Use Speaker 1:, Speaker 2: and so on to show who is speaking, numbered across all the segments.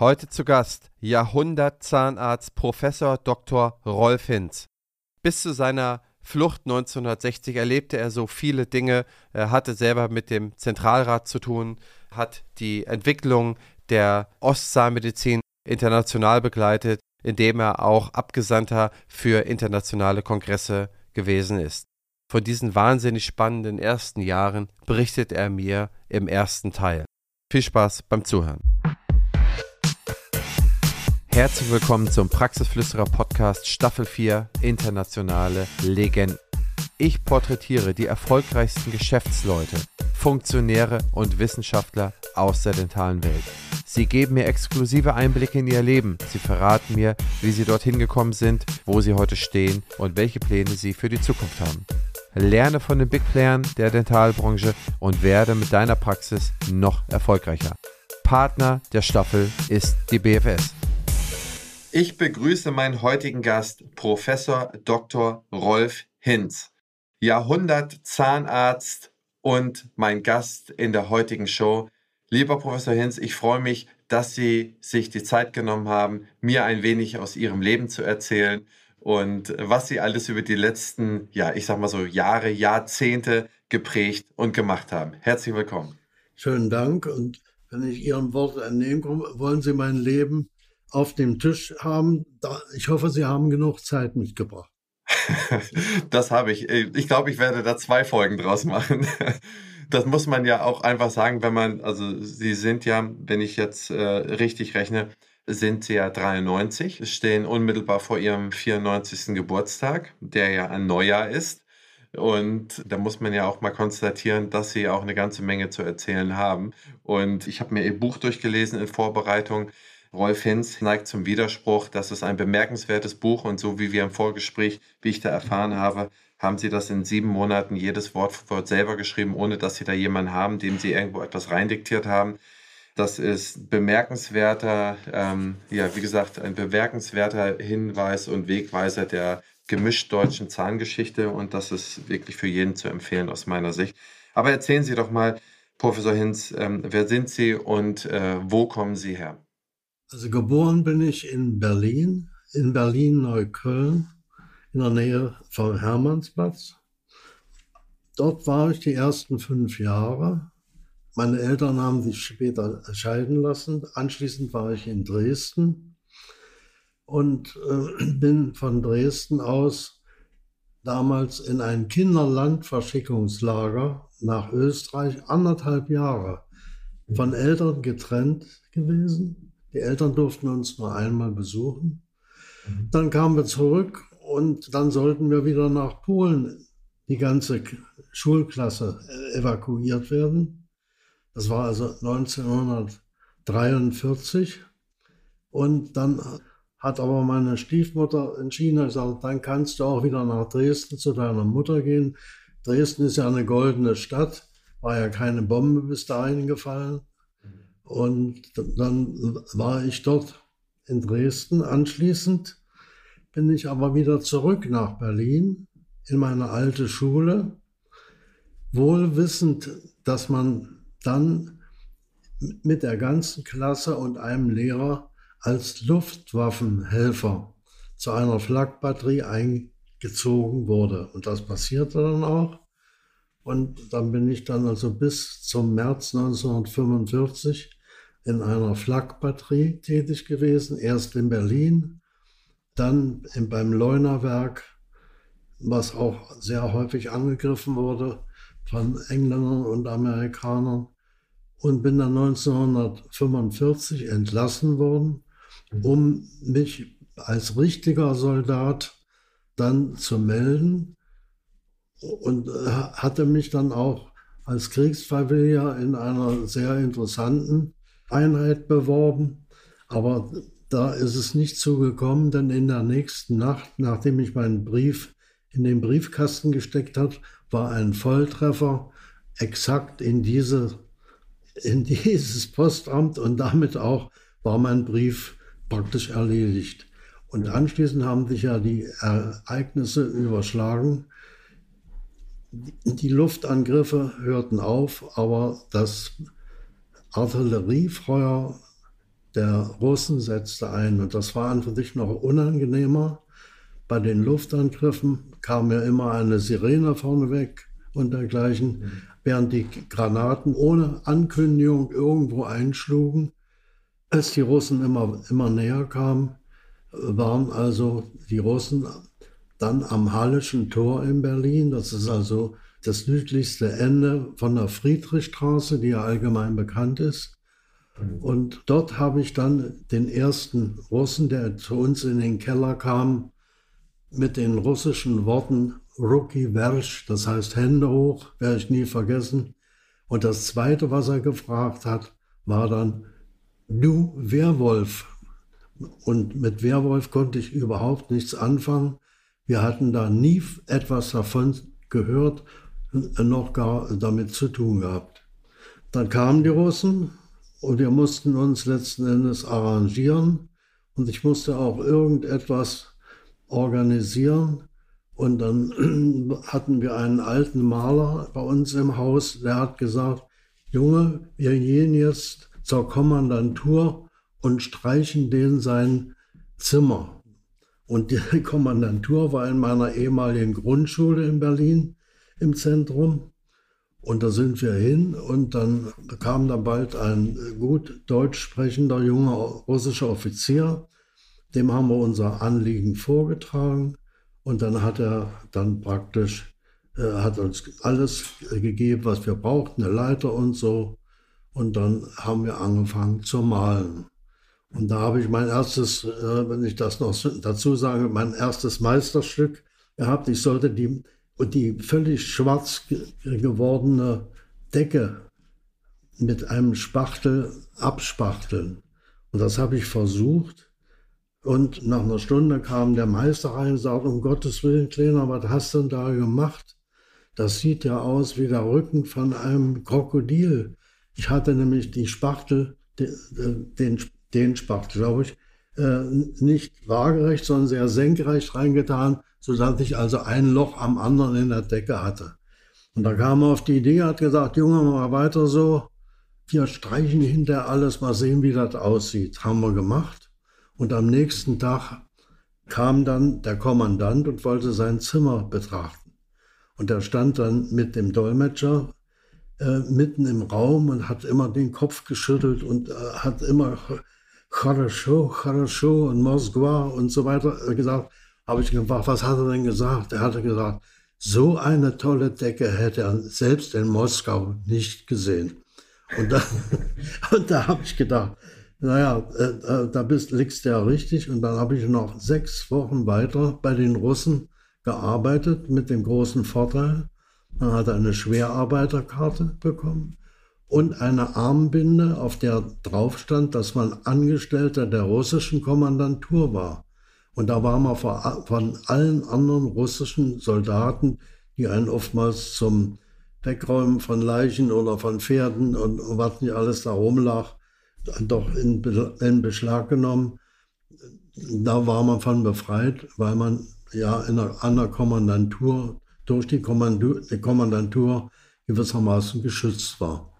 Speaker 1: Heute zu Gast Jahrhundertzahnarzt Professor Dr. Rolf Hinz. Bis zu seiner Flucht 1960 erlebte er so viele Dinge. Er hatte selber mit dem Zentralrat zu tun, hat die Entwicklung der Ostzahnmedizin international begleitet, indem er auch Abgesandter für internationale Kongresse gewesen ist. Von diesen wahnsinnig spannenden ersten Jahren berichtet er mir im ersten Teil. Viel Spaß beim Zuhören. Herzlich willkommen zum Praxisflüsterer Podcast Staffel 4 Internationale Legenden. Ich porträtiere die erfolgreichsten Geschäftsleute, Funktionäre und Wissenschaftler aus der dentalen Welt. Sie geben mir exklusive Einblicke in ihr Leben. Sie verraten mir, wie sie dorthin gekommen sind, wo sie heute stehen und welche Pläne sie für die Zukunft haben. Lerne von den Big Playern der Dentalbranche und werde mit deiner Praxis noch erfolgreicher. Partner der Staffel ist die BFS. Ich begrüße meinen heutigen Gast, Professor Dr. Rolf Hinz, Jahrhundert-Zahnarzt und mein Gast in der heutigen Show. Lieber Professor Hinz, ich freue mich, dass Sie sich die Zeit genommen haben, mir ein wenig aus Ihrem Leben zu erzählen und was Sie alles über die letzten, ja, ich sag mal so Jahre, Jahrzehnte geprägt und gemacht haben. Herzlich willkommen.
Speaker 2: Schönen Dank und wenn ich Ihren Worten entnehmen komme, wollen Sie mein Leben auf dem Tisch haben. Ich hoffe, Sie haben genug Zeit mitgebracht.
Speaker 1: das habe ich. Ich glaube, ich werde da zwei Folgen draus machen. Das muss man ja auch einfach sagen, wenn man, also Sie sind ja, wenn ich jetzt äh, richtig rechne, sind Sie ja 93, stehen unmittelbar vor Ihrem 94. Geburtstag, der ja ein Neujahr ist. Und da muss man ja auch mal konstatieren, dass Sie auch eine ganze Menge zu erzählen haben. Und ich habe mir Ihr Buch durchgelesen in Vorbereitung. Rolf Hinz neigt zum Widerspruch. Das ist ein bemerkenswertes Buch und so wie wir im Vorgespräch, wie ich da erfahren habe, haben Sie das in sieben Monaten jedes Wort für Wort selber geschrieben, ohne dass Sie da jemanden haben, dem Sie irgendwo etwas reindiktiert haben. Das ist bemerkenswerter, ähm, ja, wie gesagt, ein bemerkenswerter Hinweis und Wegweiser der gemischt deutschen Zahngeschichte und das ist wirklich für jeden zu empfehlen aus meiner Sicht. Aber erzählen Sie doch mal, Professor Hinz, ähm, wer sind Sie und äh, wo kommen Sie her?
Speaker 2: Also geboren bin ich in Berlin, in Berlin-Neukölln, in der Nähe vom Hermannsplatz. Dort war ich die ersten fünf Jahre. Meine Eltern haben sich später scheiden lassen. Anschließend war ich in Dresden und äh, bin von Dresden aus damals in ein Kinderlandverschickungslager nach Österreich anderthalb Jahre von Eltern getrennt gewesen die Eltern durften uns nur einmal besuchen. Mhm. Dann kamen wir zurück und dann sollten wir wieder nach Polen die ganze Schulklasse äh, evakuiert werden. Das war also 1943. Und dann hat aber meine Stiefmutter entschieden, gesagt, dann kannst du auch wieder nach Dresden zu deiner Mutter gehen. Dresden ist ja eine goldene Stadt, war ja keine Bombe bis dahin gefallen. Und dann war ich dort in Dresden. Anschließend bin ich aber wieder zurück nach Berlin in meine alte Schule, wohl wissend, dass man dann mit der ganzen Klasse und einem Lehrer als Luftwaffenhelfer zu einer Flakbatterie eingezogen wurde. Und das passierte dann auch. Und dann bin ich dann also bis zum März 1945 in einer Flakbatterie tätig gewesen, erst in Berlin, dann beim Leunerwerk, was auch sehr häufig angegriffen wurde von Engländern und Amerikanern und bin dann 1945 entlassen worden, um mich als richtiger Soldat dann zu melden und äh, hatte mich dann auch als Kriegsfreiwilliger in einer sehr interessanten Einheit beworben, aber da ist es nicht zugekommen, denn in der nächsten Nacht, nachdem ich meinen Brief in den Briefkasten gesteckt hat, war ein Volltreffer exakt in diese in dieses Postamt und damit auch war mein Brief praktisch erledigt. Und anschließend haben sich ja die Ereignisse überschlagen die Luftangriffe hörten auf, aber das Artilleriefeuer der Russen setzte ein. Und das war an für sich noch unangenehmer. Bei den Luftangriffen kam ja immer eine Sirene vorneweg und dergleichen, mhm. während die Granaten ohne Ankündigung irgendwo einschlugen. Als die Russen immer, immer näher kamen, waren also die Russen dann am Hallischen Tor in Berlin. Das ist also das südlichste Ende von der Friedrichstraße, die ja allgemein bekannt ist. Und dort habe ich dann den ersten Russen, der zu uns in den Keller kam, mit den russischen Worten Ruki Versch, das heißt Hände hoch, werde ich nie vergessen. Und das zweite, was er gefragt hat, war dann, du Werwolf. Und mit Werwolf konnte ich überhaupt nichts anfangen. Wir hatten da nie etwas davon gehört, noch gar damit zu tun gehabt. Dann kamen die Russen und wir mussten uns letzten Endes arrangieren und ich musste auch irgendetwas organisieren. Und dann hatten wir einen alten Maler bei uns im Haus, der hat gesagt, Junge, wir gehen jetzt zur Kommandantur und streichen den sein Zimmer. Und die Kommandantur war in meiner ehemaligen Grundschule in Berlin im Zentrum. Und da sind wir hin und dann kam da bald ein gut deutsch sprechender junger russischer Offizier. Dem haben wir unser Anliegen vorgetragen und dann hat er dann praktisch, äh, hat uns alles gegeben, was wir brauchten, eine Leiter und so. Und dann haben wir angefangen zu malen. Und da habe ich mein erstes, äh, wenn ich das noch dazu sage, mein erstes Meisterstück gehabt. Ich sollte die und die völlig schwarz gewordene Decke mit einem Spachtel abspachteln. Und das habe ich versucht. Und nach einer Stunde kam der Meister rein und sagte, um Gottes Willen, Kleiner, was hast du denn da gemacht? Das sieht ja aus wie der Rücken von einem Krokodil. Ich hatte nämlich die Spachtel, den, den, den Spachtel, glaube ich, äh, nicht waagerecht, sondern sehr senkrecht reingetan sodass ich also ein Loch am anderen in der Decke hatte. Und da kam er auf die Idee, hat gesagt, Junge, mal weiter so, wir streichen hinter alles, mal sehen, wie das aussieht. Haben wir gemacht. Und am nächsten Tag kam dann der Kommandant und wollte sein Zimmer betrachten. Und er stand dann mit dem Dolmetscher äh, mitten im Raum und hat immer den Kopf geschüttelt und äh, hat immer Хорошо, хорошо und Moskwa und so weiter gesagt habe ich gefragt, was hat er denn gesagt? Er hatte gesagt, so eine tolle Decke hätte er selbst in Moskau nicht gesehen. Und da, und da habe ich gedacht, naja, äh, äh, da bist, liegst du ja richtig. Und dann habe ich noch sechs Wochen weiter bei den Russen gearbeitet mit dem großen Vorteil. Man hat eine Schwerarbeiterkarte bekommen und eine Armbinde, auf der drauf stand, dass man Angestellter der russischen Kommandantur war. Und da war man von allen anderen russischen Soldaten, die einen oftmals zum Wegräumen von Leichen oder von Pferden und, was nicht alles da rumlag, doch in, in Beschlag genommen. Da war man von befreit, weil man ja in einer, an der Kommandantur, durch die Kommandantur, die Kommandantur gewissermaßen geschützt war.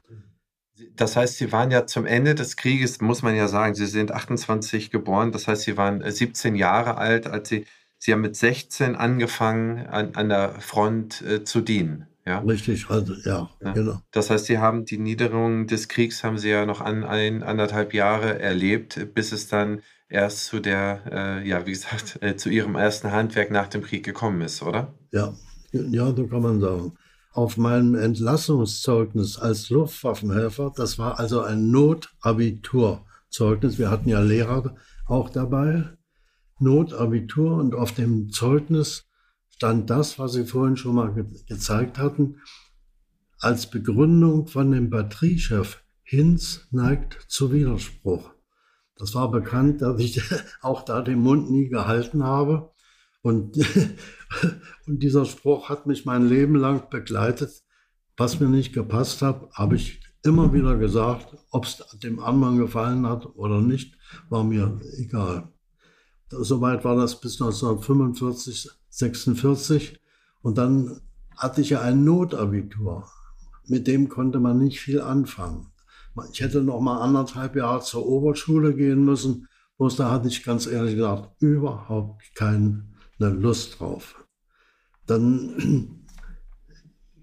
Speaker 1: Das heißt, Sie waren ja zum Ende des Krieges, muss man ja sagen, Sie sind 28 geboren, das heißt, Sie waren 17 äh, Jahre alt, als Sie, Sie haben mit 16 angefangen, an, an der Front äh, zu dienen. Ja?
Speaker 2: Richtig, also ja, ja, genau.
Speaker 1: Das heißt, Sie haben die Niederung des Kriegs, haben Sie ja noch an ein, anderthalb Jahre erlebt, bis es dann erst zu der, äh, ja, wie gesagt, äh, zu Ihrem ersten Handwerk nach dem Krieg gekommen ist, oder?
Speaker 2: Ja, ja, so kann man sagen auf meinem Entlassungszeugnis als Luftwaffenhelfer. Das war also ein Notabiturzeugnis. Wir hatten ja Lehrer auch dabei. Notabitur und auf dem Zeugnis stand das, was Sie vorhin schon mal ge gezeigt hatten, als Begründung von dem Batteriechef. Hinz neigt zu Widerspruch. Das war bekannt, dass ich auch da den Mund nie gehalten habe. Und, und dieser Spruch hat mich mein Leben lang begleitet. Was mir nicht gepasst hat, habe ich immer wieder gesagt, ob es dem anderen gefallen hat oder nicht, war mir egal. Soweit war das bis 1945, 46. Und dann hatte ich ja ein Notabitur. Mit dem konnte man nicht viel anfangen. Ich hätte noch mal anderthalb Jahre zur Oberschule gehen müssen. Bloß da hatte ich ganz ehrlich gesagt überhaupt keine Lust drauf. Dann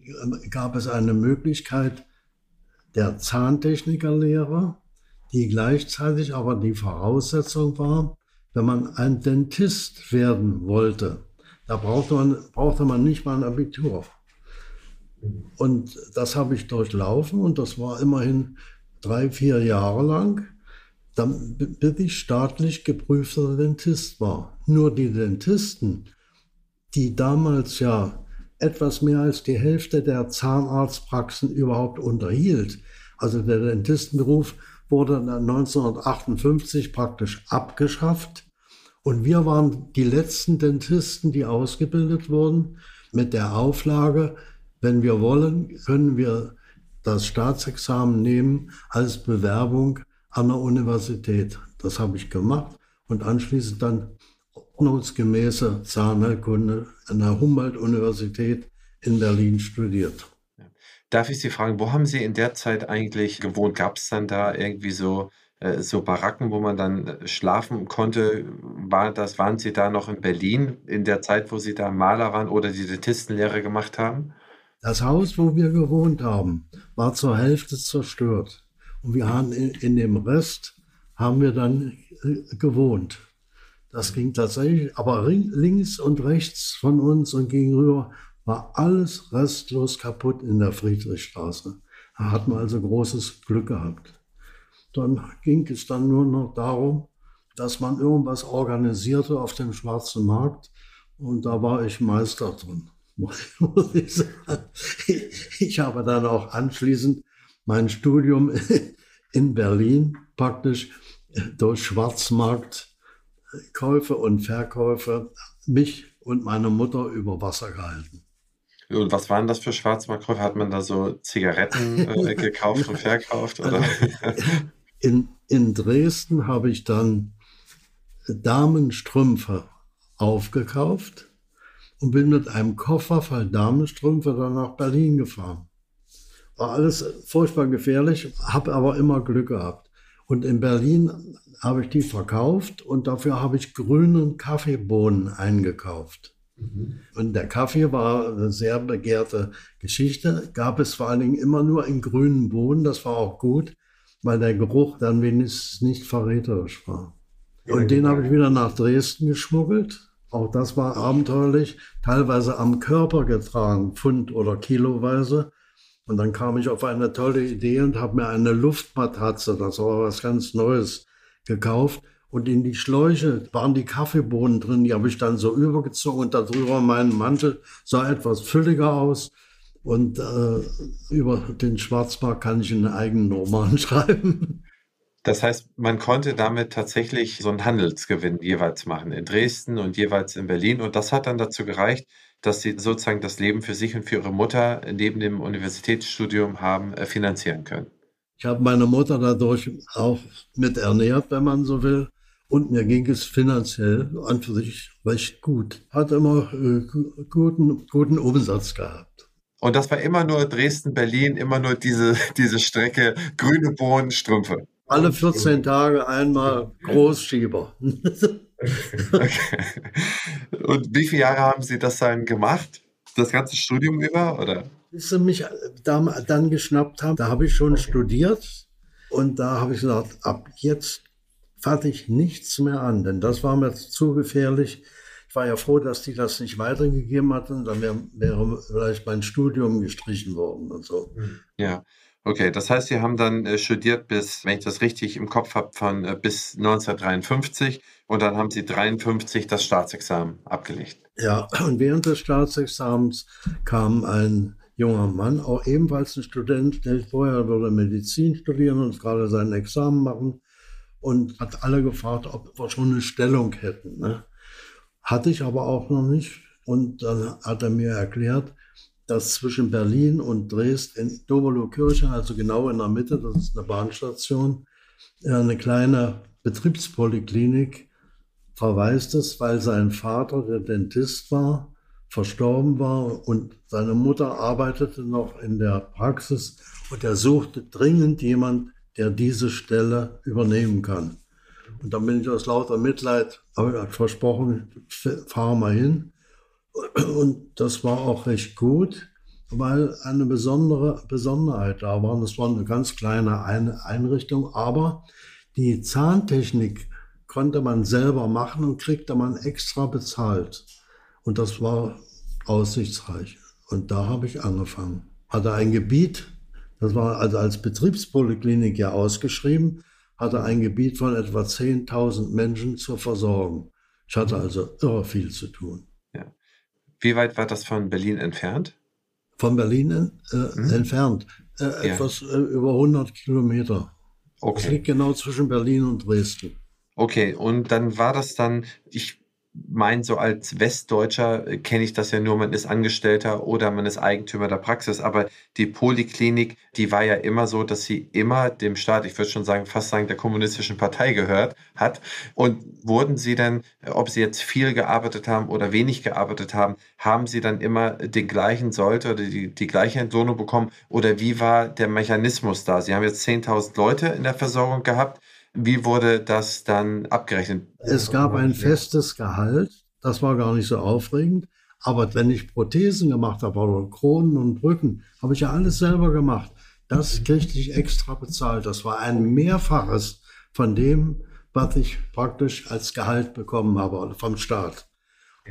Speaker 2: gab es eine Möglichkeit der Zahntechnikerlehre, die gleichzeitig aber die Voraussetzung war, wenn man ein Dentist werden wollte. Da brauchte man, brauchte man nicht mal ein Abitur. Und das habe ich durchlaufen und das war immerhin drei, vier Jahre lang, bis ich staatlich geprüfter Dentist war. Nur die Dentisten, die damals ja etwas mehr als die Hälfte der Zahnarztpraxen überhaupt unterhielt. Also der Dentistenberuf wurde dann 1958 praktisch abgeschafft. Und wir waren die letzten Dentisten, die ausgebildet wurden, mit der Auflage, wenn wir wollen, können wir das Staatsexamen nehmen als Bewerbung an der Universität. Das habe ich gemacht und anschließend dann ordnungsgemäße Zahnheilkunde an der Humboldt-Universität in Berlin studiert.
Speaker 1: Darf ich Sie fragen, wo haben Sie in der Zeit eigentlich gewohnt? Gab es dann da irgendwie so, äh, so Baracken, wo man dann schlafen konnte? War das, waren Sie da noch in Berlin in der Zeit, wo Sie da Maler waren oder die Dentistenlehre gemacht haben?
Speaker 2: Das Haus, wo wir gewohnt haben, war zur Hälfte zerstört. Und wir haben in, in dem Rest haben wir dann äh, gewohnt. Das ging tatsächlich, aber links und rechts von uns und gegenüber war alles restlos kaputt in der Friedrichstraße. Da hat man also großes Glück gehabt. Dann ging es dann nur noch darum, dass man irgendwas organisierte auf dem schwarzen Markt und da war ich Meister drin. Ich habe dann auch anschließend mein Studium in Berlin praktisch durch Schwarzmarktkäufe und Verkäufe mich und meine Mutter über Wasser gehalten.
Speaker 1: Und was waren das für Schwarzmarktkäufe? Hat man da so Zigaretten äh, gekauft und verkauft? Oder? Also,
Speaker 2: in, in Dresden habe ich dann Damenstrümpfe aufgekauft und bin mit einem Koffer voll Damenstrümpfe dann nach Berlin gefahren. War alles furchtbar gefährlich, habe aber immer Glück gehabt. Und in Berlin habe ich die verkauft und dafür habe ich grünen Kaffeebohnen eingekauft. Mhm. Und der Kaffee war eine sehr begehrte Geschichte. Gab es vor allen Dingen immer nur in grünen Bohnen. Das war auch gut, weil der Geruch dann wenigstens nicht verräterisch war. Und den habe ich wieder nach Dresden geschmuggelt. Auch das war abenteuerlich, teilweise am Körper getragen, Pfund- oder Kiloweise. Und dann kam ich auf eine tolle Idee und habe mir eine Luftmatratze, das war was ganz Neues, gekauft und in die Schläuche waren die Kaffeebohnen drin, die habe ich dann so übergezogen und darüber meinen Mantel sah etwas fülliger aus. Und äh, über den Schwarzmarkt kann ich einen eigenen Roman schreiben.
Speaker 1: Das heißt, man konnte damit tatsächlich so einen Handelsgewinn jeweils machen in Dresden und jeweils in Berlin. Und das hat dann dazu gereicht, dass sie sozusagen das Leben für sich und für ihre Mutter neben dem Universitätsstudium haben äh, finanzieren können.
Speaker 2: Ich habe meine Mutter dadurch auch mit ernährt, wenn man so will. Und mir ging es finanziell an für sich recht gut. Hat immer äh, guten, guten Umsatz gehabt.
Speaker 1: Und das war immer nur Dresden, Berlin, immer nur diese, diese Strecke, grüne Bohnen, Strümpfe.
Speaker 2: Alle 14 Tage einmal Großschieber.
Speaker 1: okay. Und wie viele Jahre haben Sie das dann gemacht? Das ganze Studium über, oder?
Speaker 2: Bis Sie mich dann geschnappt haben, da habe ich schon studiert. Und da habe ich gesagt, ab jetzt fasse ich nichts mehr an, denn das war mir zu gefährlich. Ich war ja froh, dass die das nicht weitergegeben hatten, dann wäre, wäre vielleicht mein Studium gestrichen worden und so.
Speaker 1: Hm. Ja. Okay, das heißt, Sie haben dann äh, studiert bis, wenn ich das richtig im Kopf habe, von äh, bis 1953 und dann haben Sie 53 das Staatsexamen abgelegt.
Speaker 2: Ja, und während des Staatsexamens kam ein junger Mann, auch ebenfalls ein Student, der vorher würde Medizin studieren und gerade sein Examen machen und hat alle gefragt, ob wir schon eine Stellung hätten. Ne? Hatte ich aber auch noch nicht. Und dann hat er mir erklärt, dass zwischen Berlin und Dresden in Dobelowkirche, also genau in der Mitte, das ist eine Bahnstation, eine kleine Betriebspoliklinik verweist es, weil sein Vater, der Dentist war, verstorben war und seine Mutter arbeitete noch in der Praxis und er suchte dringend jemand, der diese Stelle übernehmen kann. Und dann bin ich aus lauter Mitleid, habe ich versprochen, fahre mal hin. Und das war auch recht gut, weil eine besondere Besonderheit da war. Das war eine ganz kleine Einrichtung, aber die Zahntechnik konnte man selber machen und kriegte man extra bezahlt. Und das war aussichtsreich. Und da habe ich angefangen. Hatte ein Gebiet, das war also als Betriebspoliklinik ja ausgeschrieben, hatte ein Gebiet von etwa 10.000 Menschen zur Versorgung. Ich hatte also irre viel zu tun. Ja.
Speaker 1: Wie weit war das von Berlin entfernt?
Speaker 2: Von Berlin äh, mhm. entfernt. Äh, ja. Etwas äh, über 100 Kilometer. Okay. Das liegt genau zwischen Berlin und Dresden.
Speaker 1: Okay, und dann war das dann, ich mein, so als Westdeutscher äh, kenne ich das ja nur, man ist Angestellter oder man ist Eigentümer der Praxis. Aber die Poliklinik, die war ja immer so, dass sie immer dem Staat, ich würde schon sagen, fast sagen, der kommunistischen Partei gehört hat. Und wurden sie dann, ob sie jetzt viel gearbeitet haben oder wenig gearbeitet haben, haben sie dann immer den gleichen Sollte oder die, die gleiche Entlohnung bekommen? Oder wie war der Mechanismus da? Sie haben jetzt 10.000 Leute in der Versorgung gehabt. Wie wurde das dann abgerechnet?
Speaker 2: Es gab ein festes Gehalt, das war gar nicht so aufregend. Aber wenn ich Prothesen gemacht habe oder Kronen und Brücken, habe ich ja alles selber gemacht. Das kriegte ich extra bezahlt. Das war ein Mehrfaches von dem, was ich praktisch als Gehalt bekommen habe vom Staat.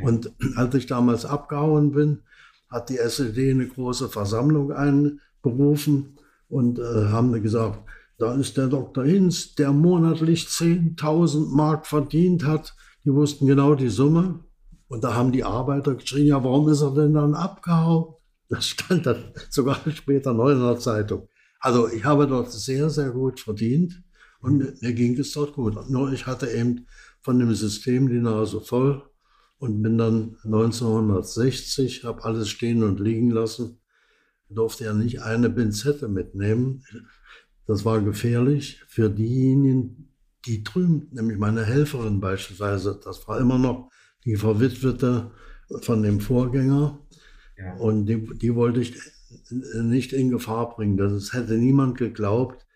Speaker 2: Und als ich damals abgehauen bin, hat die SED eine große Versammlung einberufen und äh, haben gesagt, da ist der Dr. Hinz, der monatlich 10.000 Mark verdient hat. Die wussten genau die Summe. Und da haben die Arbeiter geschrien, ja, warum ist er denn dann abgehauen? Das stand dann sogar später neu in der Zeitung. Also ich habe dort sehr, sehr gut verdient und mir ging es dort gut. Nur ich hatte eben von dem System die Nase voll und bin dann 1960, habe alles stehen und liegen lassen, durfte ja nicht eine Pinzette mitnehmen. Das war gefährlich für diejenigen, die drüben, nämlich meine Helferin beispielsweise, das war immer noch die Verwitwete von dem Vorgänger. Ja. Und die, die wollte ich nicht in Gefahr bringen. Das hätte niemand geglaubt,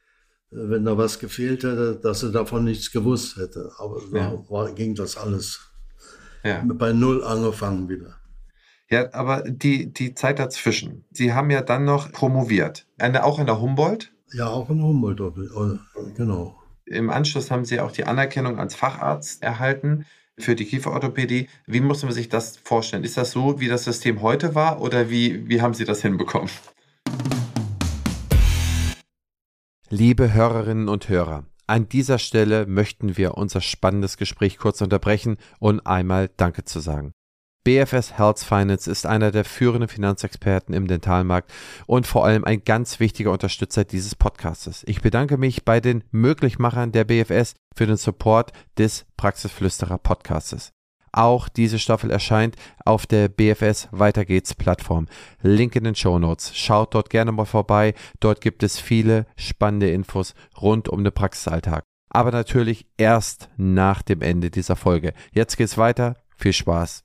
Speaker 2: wenn da was gefehlt hätte, dass sie davon nichts gewusst hätte. Aber ja. da war, ging das alles ja. bei Null angefangen wieder.
Speaker 1: Ja, aber die, die Zeit dazwischen. Sie haben ja dann noch promoviert. Eine, auch an der Humboldt?
Speaker 2: Ja, auch in Humboldt, genau.
Speaker 1: Im Anschluss haben Sie auch die Anerkennung als Facharzt erhalten für die Kieferorthopädie. Wie muss man sich das vorstellen? Ist das so, wie das System heute war oder wie, wie haben Sie das hinbekommen? Liebe Hörerinnen und Hörer, an dieser Stelle möchten wir unser spannendes Gespräch kurz unterbrechen und einmal Danke zu sagen. BFS Health Finance ist einer der führenden Finanzexperten im Dentalmarkt und vor allem ein ganz wichtiger Unterstützer dieses Podcastes. Ich bedanke mich bei den Möglichmachern der BFS für den Support des Praxisflüsterer Podcastes. Auch diese Staffel erscheint auf der BFS Weiter geht's Plattform. Link in den Show Notes. Schaut dort gerne mal vorbei. Dort gibt es viele spannende Infos rund um den Praxisalltag. Aber natürlich erst nach dem Ende dieser Folge. Jetzt geht's weiter. Viel Spaß.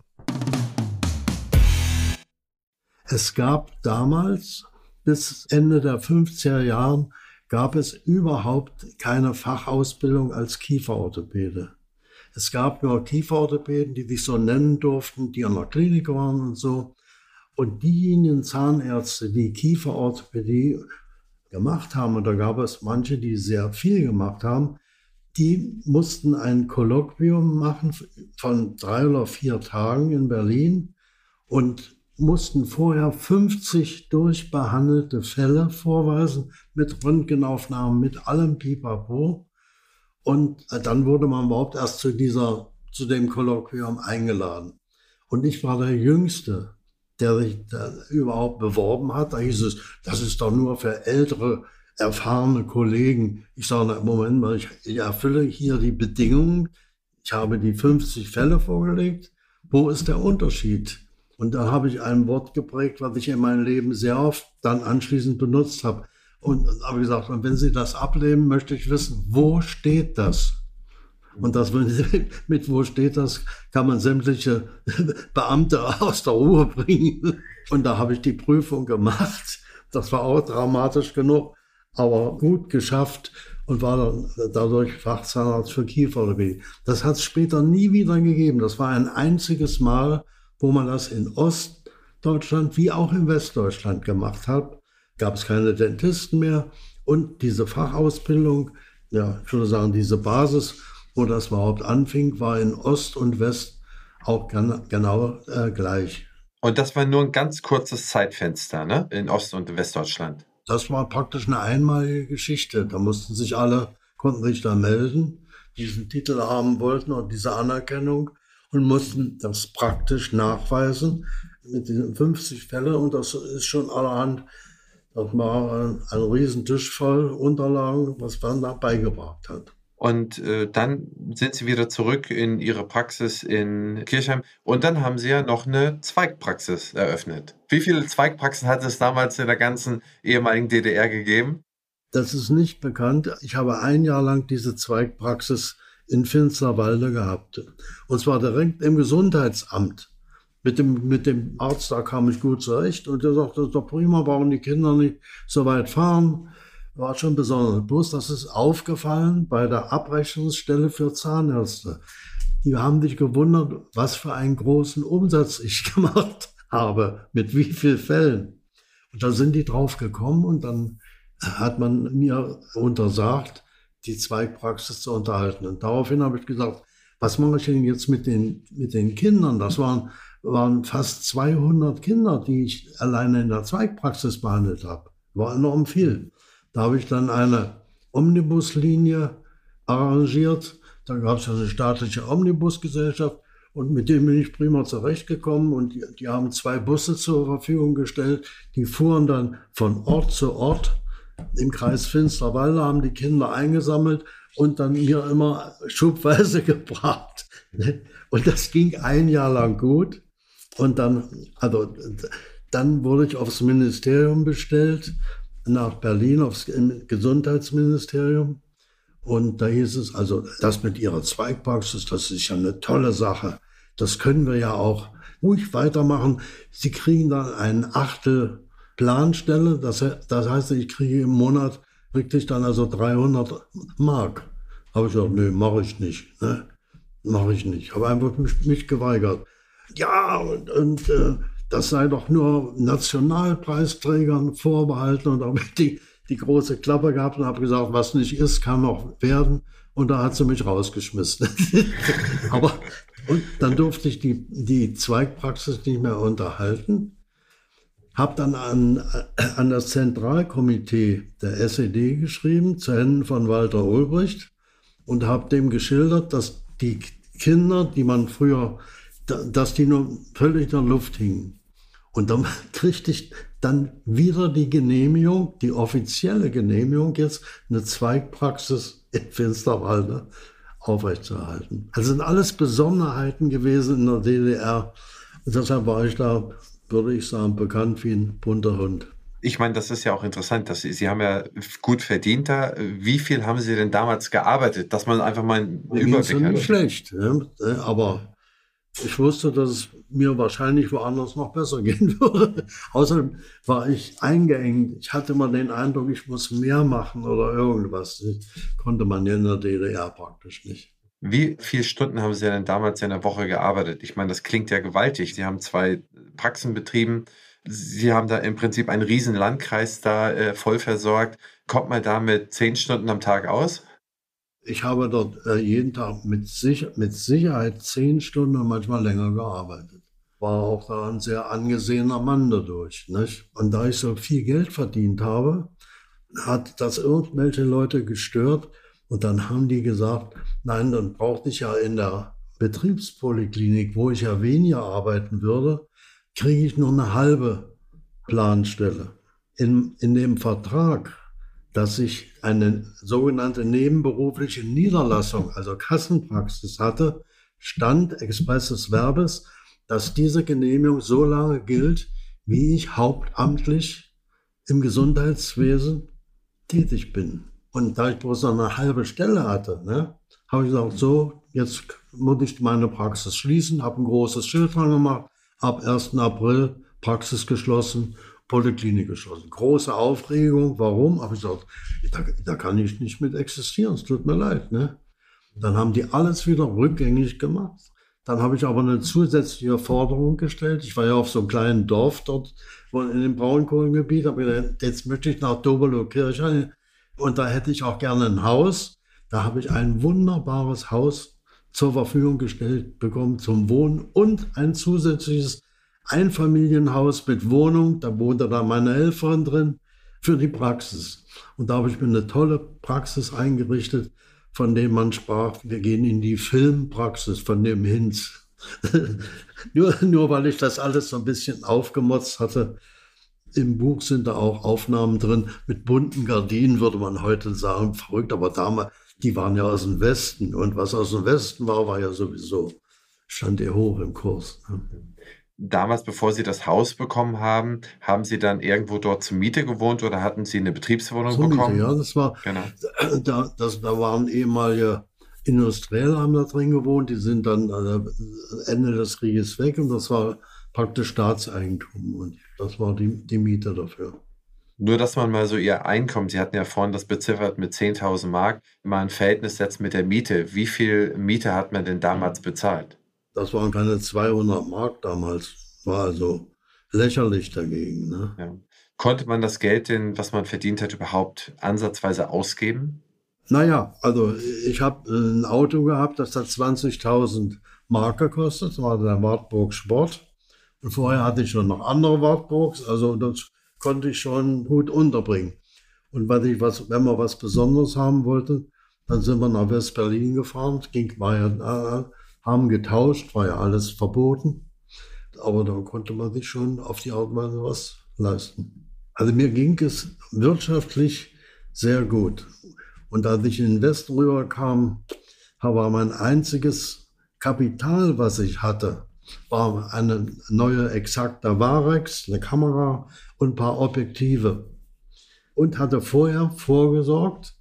Speaker 2: Es gab damals, bis Ende der 50er Jahren, gab es überhaupt keine Fachausbildung als Kieferorthopäde. Es gab nur Kieferorthopäden, die sich so nennen durften, die an der Klinik waren und so. Und diejenigen Zahnärzte, die Kieferorthopädie gemacht haben, und da gab es manche, die sehr viel gemacht haben, die mussten ein Kolloquium machen von drei oder vier Tagen in Berlin und mussten vorher 50 durchbehandelte Fälle vorweisen mit Röntgenaufnahmen, mit allem Pipapo. Und dann wurde man überhaupt erst zu dieser, zu dem Kolloquium eingeladen. Und ich war der Jüngste, der sich da überhaupt beworben hat. Da hieß es, das ist doch nur für ältere, erfahrene Kollegen. Ich sage, Moment mal, ich, ich erfülle hier die Bedingungen. Ich habe die 50 Fälle vorgelegt. Wo ist der Unterschied? Und da habe ich ein Wort geprägt, was ich in meinem Leben sehr oft dann anschließend benutzt habe. Und habe gesagt, und wenn Sie das ablehnen, möchte ich wissen, wo steht das? Und das mit wo steht das, kann man sämtliche Beamte aus der Ruhe bringen. Und da habe ich die Prüfung gemacht. Das war auch dramatisch genug. Aber gut geschafft und war dann dadurch Fachzahnarzt für Kieferorthopädie. Das hat es später nie wieder gegeben. Das war ein einziges Mal, wo man das in Ostdeutschland wie auch in Westdeutschland gemacht hat. Gab es keine Dentisten mehr und diese Fachausbildung, ja, ich würde sagen, diese Basis, wo das überhaupt anfing, war in Ost und West auch genau äh, gleich.
Speaker 1: Und das war nur ein ganz kurzes Zeitfenster, ne? In Ost- und Westdeutschland.
Speaker 2: Das war praktisch eine einmalige Geschichte. Da mussten sich alle, konnten sich da melden, diesen Titel haben wollten und diese Anerkennung und mussten das praktisch nachweisen mit diesen 50 Fällen. Und das ist schon allerhand, das war ein, ein Riesentisch voll Unterlagen, was man da beigebracht hat.
Speaker 1: Und äh, dann sind sie wieder zurück in ihre Praxis in Kirchheim. Und dann haben sie ja noch eine Zweigpraxis eröffnet. Wie viele Zweigpraxen hat es damals in der ganzen ehemaligen DDR gegeben?
Speaker 2: Das ist nicht bekannt. Ich habe ein Jahr lang diese Zweigpraxis in Finsterwalde gehabt. Und zwar direkt im Gesundheitsamt. Mit dem, mit dem Arzt, da kam ich gut zurecht. Und der sagte, das ist doch prima, warum die Kinder nicht so weit fahren war schon besonders. Bloß, das ist aufgefallen bei der Abrechnungsstelle für Zahnärzte. Die haben sich gewundert, was für einen großen Umsatz ich gemacht habe, mit wie vielen Fällen. Und da sind die drauf gekommen und dann hat man mir untersagt, die Zweigpraxis zu unterhalten. Und daraufhin habe ich gesagt, was mache ich denn jetzt mit den, mit den Kindern? Das waren, waren fast 200 Kinder, die ich alleine in der Zweigpraxis behandelt habe. War enorm viel. Da habe ich dann eine Omnibuslinie arrangiert. Da gab es eine staatliche Omnibusgesellschaft und mit dem bin ich prima zurechtgekommen und die, die, haben zwei Busse zur Verfügung gestellt. Die fuhren dann von Ort zu Ort im Kreis Finsterwalde, haben die Kinder eingesammelt und dann mir immer schubweise gebracht. Und das ging ein Jahr lang gut. Und dann, also, dann wurde ich aufs Ministerium bestellt nach Berlin aufs Gesundheitsministerium. Und da hieß es, also das mit Ihrer Zweigpraxis, das ist ja eine tolle Sache. Das können wir ja auch ruhig weitermachen. Sie kriegen dann ein Achtel Planstelle. Das, das heißt, ich kriege im Monat wirklich dann also 300 Mark. Habe ich gesagt, nö, mache ich nicht. Ne? Mache ich nicht. Habe einfach mich, mich geweigert. Ja, und, und äh, das sei doch nur Nationalpreisträgern vorbehalten und habe die, die große Klappe gehabt und habe gesagt, was nicht ist, kann noch werden. Und da hat sie mich rausgeschmissen. Aber und dann durfte ich die, die Zweigpraxis nicht mehr unterhalten. Habe dann an, an das Zentralkomitee der SED geschrieben, zu Händen von Walter Ulbricht, und habe dem geschildert, dass die Kinder, die man früher, dass die nur völlig in der Luft hingen. Und dann kriegte ich dann wieder die Genehmigung, die offizielle Genehmigung jetzt, eine Zweigpraxis in Finsterwalde aufrechtzuerhalten. Also sind alles Besonderheiten gewesen in der DDR. Und deshalb war ich da, würde ich sagen, bekannt wie ein bunter Hund.
Speaker 1: Ich meine, das ist ja auch interessant. Dass Sie, Sie haben ja gut verdient da. Wie viel haben Sie denn damals gearbeitet, dass man einfach mal einen
Speaker 2: Überblick hat? Nicht schlecht, ja, aber ich wusste, dass es mir wahrscheinlich woanders noch besser gehen würde. Außerdem war ich eingeengt. Ich hatte mal den Eindruck, ich muss mehr machen oder irgendwas. Das konnte man in der DDR praktisch nicht.
Speaker 1: Wie viele Stunden haben Sie denn damals in der Woche gearbeitet? Ich meine, das klingt ja gewaltig. Sie haben zwei Praxen betrieben. Sie haben da im Prinzip einen riesen Landkreis da äh, voll versorgt. Kommt man da mit zehn Stunden am Tag aus?
Speaker 2: Ich habe dort äh, jeden Tag mit, Sicher mit Sicherheit zehn Stunden und manchmal länger gearbeitet. War auch da ein sehr angesehener Mann dadurch. Nicht? Und da ich so viel Geld verdient habe, hat das irgendwelche Leute gestört. Und dann haben die gesagt, nein, dann brauchte ich ja in der Betriebspoliklinik, wo ich ja weniger arbeiten würde, kriege ich nur eine halbe Planstelle. In, in dem Vertrag dass ich eine sogenannte nebenberufliche Niederlassung, also Kassenpraxis hatte, stand expresses Verbes, dass diese Genehmigung so lange gilt, wie ich hauptamtlich im Gesundheitswesen tätig bin. Und da ich bloß noch eine halbe Stelle hatte, ne, habe ich gesagt, so, jetzt muss ich meine Praxis schließen, habe ein großes Schild dran gemacht, ab 1. April Praxis geschlossen Poliklinik geschlossen. Große Aufregung. Warum? Habe ich gesagt, da, da, kann ich nicht mit existieren. Es tut mir leid. Ne? Dann haben die alles wieder rückgängig gemacht. Dann habe ich aber eine zusätzliche Forderung gestellt. Ich war ja auf so einem kleinen Dorf dort in dem Braunkohlengebiet. Aber jetzt möchte ich nach Dobelow-Kirche und da hätte ich auch gerne ein Haus. Da habe ich ein wunderbares Haus zur Verfügung gestellt bekommen zum Wohnen und ein zusätzliches Einfamilienhaus mit Wohnung. Da wohnte da meine Helferin drin für die Praxis. Und da habe ich mir eine tolle Praxis eingerichtet, von dem man sprach, wir gehen in die Filmpraxis von dem Hinz. nur, nur weil ich das alles so ein bisschen aufgemotzt hatte. Im Buch sind da auch Aufnahmen drin mit bunten Gardinen, würde man heute sagen, verrückt, aber damals, die waren ja aus dem Westen und was aus dem Westen war, war ja sowieso, stand ihr hoch im Kurs. Ne?
Speaker 1: Damals, bevor Sie das Haus bekommen haben, haben Sie dann irgendwo dort zur Miete gewohnt oder hatten Sie eine Betriebswohnung zur bekommen?
Speaker 2: Miete, ja, das war, genau. da, das, da waren ehemalige Industrielle haben da drin gewohnt, die sind dann äh, Ende des Krieges weg und das war praktisch Staatseigentum und das war die, die Miete dafür.
Speaker 1: Nur, dass man mal so ihr Einkommen, Sie hatten ja vorhin das beziffert mit 10.000 Mark, mal ein Verhältnis setzt mit der Miete. Wie viel Miete hat man denn damals bezahlt?
Speaker 2: Das waren keine 200 Mark damals. War also lächerlich dagegen. Ne? Ja.
Speaker 1: Konnte man das Geld denn, was man verdient hat, überhaupt ansatzweise ausgeben?
Speaker 2: Naja, also ich habe ein Auto gehabt, das hat 20.000 Mark gekostet. Das war der Wartburg Sport. Und vorher hatte ich schon noch andere Wartburgs. Also das konnte ich schon gut unterbringen. Und wenn, ich was, wenn man was Besonderes haben wollte, dann sind wir nach West-Berlin gefahren, ging, war ja, äh, haben getauscht, war ja alles verboten. Aber da konnte man sich schon auf die Art und Weise was leisten. Also mir ging es wirtschaftlich sehr gut. Und als ich in den Westen rüberkam, war mein einziges Kapital, was ich hatte, war eine neue exakte Varex, eine Kamera und ein paar Objektive. Und hatte vorher vorgesorgt,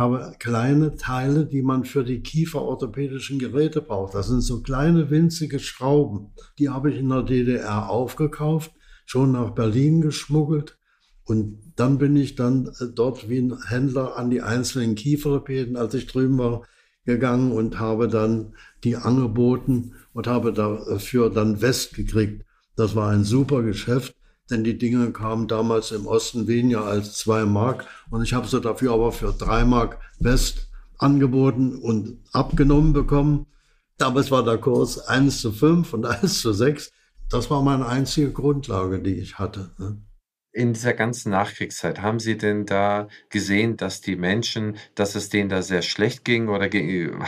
Speaker 2: habe kleine Teile, die man für die kieferorthopädischen Geräte braucht. Das sind so kleine winzige Schrauben. Die habe ich in der DDR aufgekauft, schon nach Berlin geschmuggelt. Und dann bin ich dann äh, dort wie ein Händler an die einzelnen Kieferorthopäden, als ich drüben war, gegangen und habe dann die angeboten und habe dafür dann West gekriegt. Das war ein super Geschäft, denn die Dinge kamen damals im Osten weniger als zwei Mark und ich habe sie dafür aber für drei Mark West angeboten und abgenommen bekommen. Damals war der Kurs 1 zu 5 und 1 zu 6. Das war meine einzige Grundlage, die ich hatte. Ne?
Speaker 1: In dieser ganzen Nachkriegszeit, haben Sie denn da gesehen, dass die Menschen dass es denen da sehr schlecht ging oder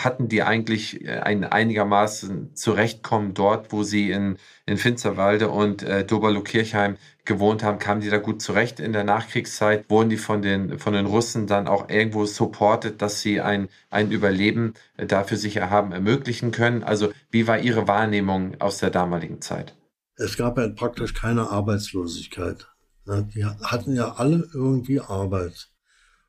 Speaker 1: hatten die eigentlich äh, ein einigermaßen Zurechtkommen dort, wo sie in in Finsterwalde und, äh, Doberlo-Kirchheim gewohnt haben? Kamen die da gut zurecht in der Nachkriegszeit? Wurden die von den von den Russen dann auch irgendwo supported, dass sie ein ein Überleben, äh, da für sich haben ermöglichen können? Also, wie war Ihre Wahrnehmung aus der damaligen Zeit?
Speaker 2: Es gab ja praktisch keine Arbeitslosigkeit. Die hatten ja alle irgendwie Arbeit.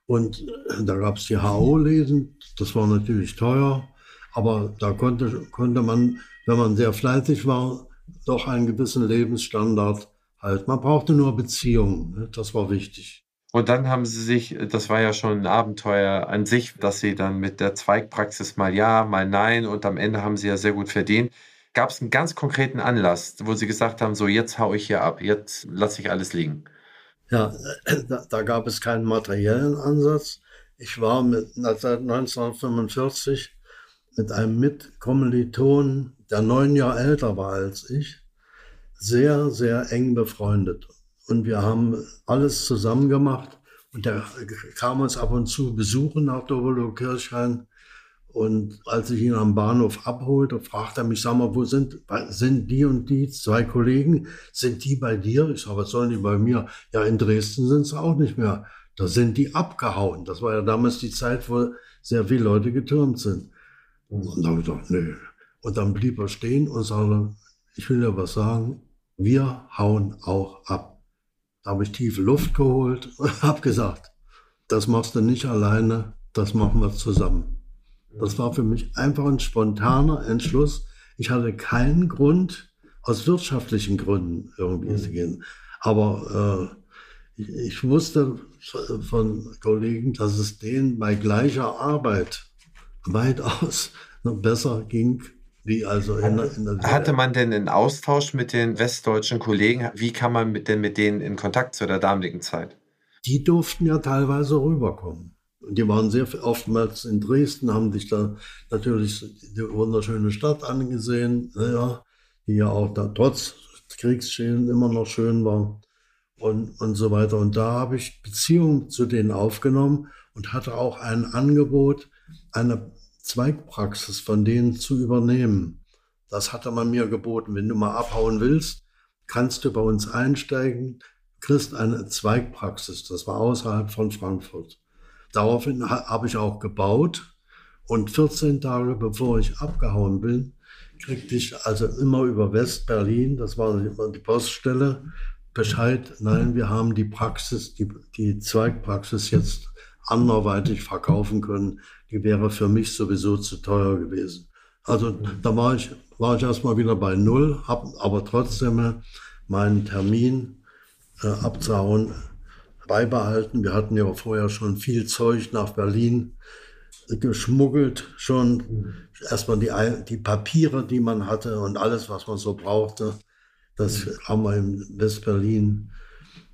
Speaker 2: Und äh, da gab es die HO-Lesen, das war natürlich teuer, aber da konnte, konnte man, wenn man sehr fleißig war, doch einen gewissen Lebensstandard halten. Man brauchte nur Beziehungen, ne? das war wichtig.
Speaker 1: Und dann haben sie sich, das war ja schon ein Abenteuer an sich, dass sie dann mit der Zweigpraxis mal ja, mal nein und am Ende haben sie ja sehr gut verdient. Gab es einen ganz konkreten Anlass, wo Sie gesagt haben, so jetzt haue ich hier ab, jetzt lasse ich alles liegen?
Speaker 2: Ja, da, da, gab es keinen materiellen Ansatz. Ich war mit, seit 1945 mit einem Mitkommiliton, der neun Jahre älter war als ich, sehr, sehr eng befreundet. Und wir haben alles zusammen gemacht. Und der kam uns ab und zu besuchen nach Dobelo-Kirchhain. Und als ich ihn am Bahnhof abholte, fragte er mich, sag mal, wo sind, sind die und die zwei Kollegen? Sind die bei dir? Ich sage, was sollen die bei mir? Ja, in Dresden sind sie auch nicht mehr. Da sind die abgehauen. Das war ja damals die Zeit, wo sehr viele Leute getürmt sind. Und da habe ich gedacht, nö. Und dann blieb er stehen und sagte, ich will dir was sagen, wir hauen auch ab. Da habe ich tiefe Luft geholt und habe gesagt, das machst du nicht alleine, das machen wir zusammen. Das war für mich einfach ein spontaner Entschluss. Ich hatte keinen Grund, aus wirtschaftlichen Gründen irgendwie mhm. zu gehen. Aber äh, ich, ich wusste von Kollegen, dass es denen bei gleicher Arbeit weitaus noch besser ging wie also in, in
Speaker 1: der Hatte man denn einen Austausch mit den westdeutschen Kollegen? Wie kam man mit, denn mit denen in Kontakt zu der damaligen Zeit?
Speaker 2: Die durften ja teilweise rüberkommen. Die waren sehr oftmals in Dresden, haben sich da natürlich die wunderschöne Stadt angesehen, ja, die ja auch da trotz Kriegsschäden immer noch schön war und, und so weiter. Und da habe ich Beziehungen zu denen aufgenommen und hatte auch ein Angebot, eine Zweigpraxis von denen zu übernehmen. Das hatte man mir geboten. Wenn du mal abhauen willst, kannst du bei uns einsteigen, kriegst eine Zweigpraxis. Das war außerhalb von Frankfurt. Daraufhin habe ich auch gebaut. Und 14 Tage bevor ich abgehauen bin, kriegte ich also immer über West-Berlin, das war die Poststelle, Bescheid, nein, wir haben die Praxis, die, die Zweigpraxis jetzt anderweitig verkaufen können. Die wäre für mich sowieso zu teuer gewesen. Also da war ich, war ich erstmal wieder bei Null, habe aber trotzdem meinen Termin äh, abzuhauen beibehalten. Wir hatten ja vorher schon viel Zeug nach Berlin geschmuggelt, schon erstmal die, die Papiere, die man hatte und alles, was man so brauchte, das haben wir in West-Berlin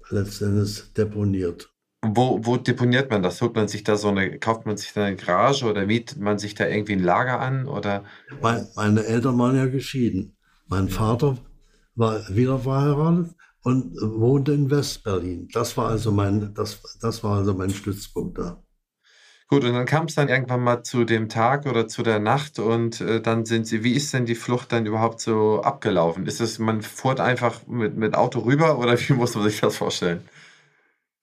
Speaker 2: letztendlich deponiert.
Speaker 1: Wo, wo deponiert man das? Holt man sich da so eine, kauft man sich da eine Garage oder mietet man sich da irgendwie ein Lager an? Oder?
Speaker 2: Meine Eltern waren ja geschieden. Mein Vater war wieder verheiratet und wohnte in Westberlin. Das war also mein, das, das war also mein Stützpunkt da.
Speaker 1: Gut, und dann kam es dann irgendwann mal zu dem Tag oder zu der Nacht und äh, dann sind Sie, wie ist denn die Flucht dann überhaupt so abgelaufen? Ist es, man fuhrt einfach mit, mit Auto rüber oder wie muss man sich das vorstellen?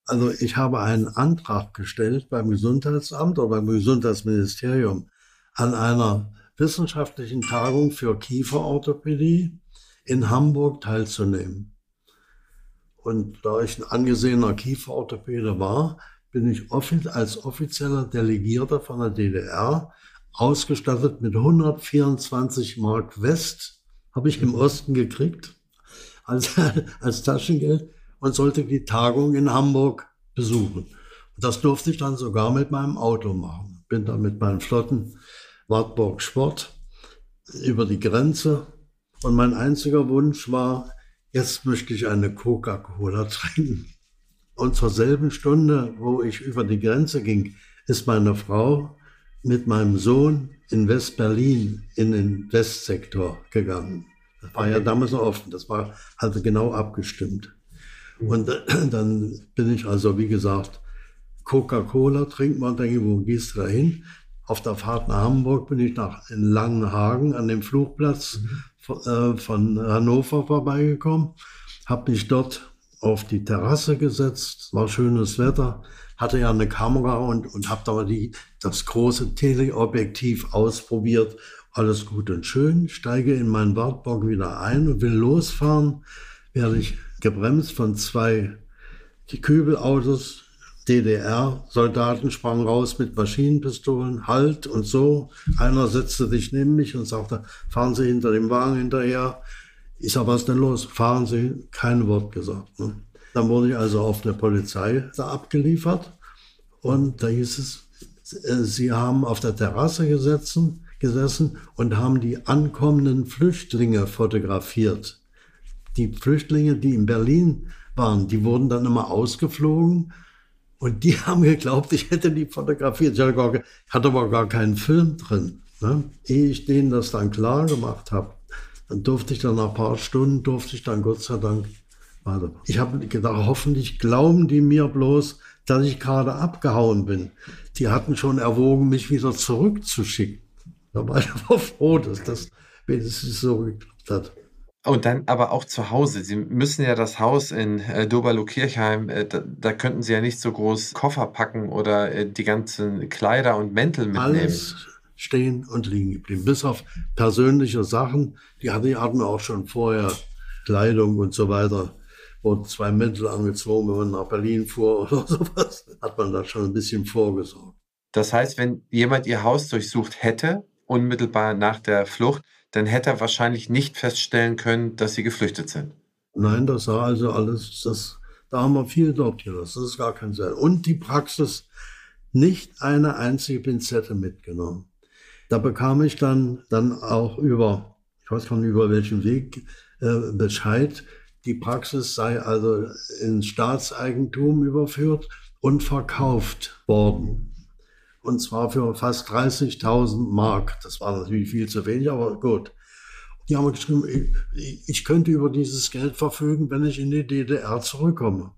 Speaker 2: Also ich habe einen Antrag gestellt beim Gesundheitsamt oder beim Gesundheitsministerium an einer wissenschaftlichen Tagung für Kieferorthopädie in Hamburg teilzunehmen. Und da ich ein angesehener Kieferorthopäde war, bin ich als offizieller Delegierter von der DDR ausgestattet mit 124 Mark West, habe ich im Osten gekriegt, als, als Taschengeld und sollte die Tagung in Hamburg besuchen. Und das durfte ich dann sogar mit meinem Auto machen. Bin dann mit meinem flotten Wartburg Sport über die Grenze. Und mein einziger Wunsch war, jetzt möchte ich eine Coca-Cola trinken. Und zur selben Stunde, wo ich über die Grenze ging, ist meine Frau mit meinem Sohn in West-Berlin in den Westsektor gegangen. Das war ja damals noch offen, das war also genau abgestimmt. Und dann bin ich also, wie gesagt, Coca-Cola trinken und denke, wo gehst du da hin? Auf der Fahrt nach Hamburg bin ich nach in Langenhagen an dem Flugplatz mhm. Äh, von Hannover vorbeigekommen, habe mich dort auf die Terrasse gesetzt, war schönes Wetter, hatte ja eine Kamera und, und habe da die, das große Teleobjektiv ausprobiert. Alles gut und schön, steige in meinen Wartburg wieder ein und will losfahren, werde ich gebremst von zwei Kübelautos. DDR-Soldaten sprangen raus mit Maschinenpistolen, Halt und so. Einer setzte sich neben mich und sagte, fahren Sie hinter dem Wagen hinterher. Ich sag, was denn los? Fahren Sie? Kein Wort gesagt. Ne? Dann wurde ich also auf der Polizei da abgeliefert und da hieß es, äh, Sie haben auf der Terrasse gesessen, gesessen und haben die ankommenden Flüchtlinge fotografiert die Flüchtlinge, die in Berlin waren, die wurden dann immer ausgeflogen und die haben geglaubt, ich hätte die fotografiert. Ich hatte, aber gar keinen Film drin. Ne? Ehe ich denen das dann klar gemacht habe, dann durfte ich dann nach ein paar Stunden, durfte ich dann Gott sei Dank weiter. Ich habe gedacht, hoffentlich glauben die mir bloß, dass ich gerade abgehauen bin. Die hatten schon erwogen, mich wieder zurückzuschicken. Da war ich aber froh, dass das wenigstens so geklappt hat.
Speaker 1: Und dann aber auch zu Hause. Sie müssen ja das Haus in äh, Doberlo-Kirchheim, äh, da, da, könnten Sie ja nicht so groß Koffer packen oder äh, die ganzen Kleider und Mäntel mitnehmen.
Speaker 2: Alles stehen und liegen geblieben. Bis auf persönliche Sachen, die hatten, die hatten wir auch schon vorher, Kleidung und so weiter. Wurden zwei Mäntel angezogen, wenn man nach Berlin fuhr oder sowas, hat man da schon ein bisschen vorgesorgt.
Speaker 1: Das heißt, wenn jemand Ihr Haus durchsucht hätte, unmittelbar nach der Flucht, dann hätte er wahrscheinlich nicht feststellen können, dass sie geflüchtet sind.
Speaker 2: Nein, das war also alles, das, da haben wir viel dort gelassen. Das ist gar kein Sinn. Und die Praxis, nicht eine einzige Pinzette mitgenommen. Da bekam ich dann, dann auch über, ich weiß gar nicht über welchen Weg, äh, Bescheid, die Praxis sei also ins Staatseigentum überführt und verkauft worden. Und zwar für fast 30.000 Mark. Das war natürlich viel zu wenig, aber gut. Die haben geschrieben, ich, könnte über dieses Geld verfügen, wenn ich in die DDR zurückkomme.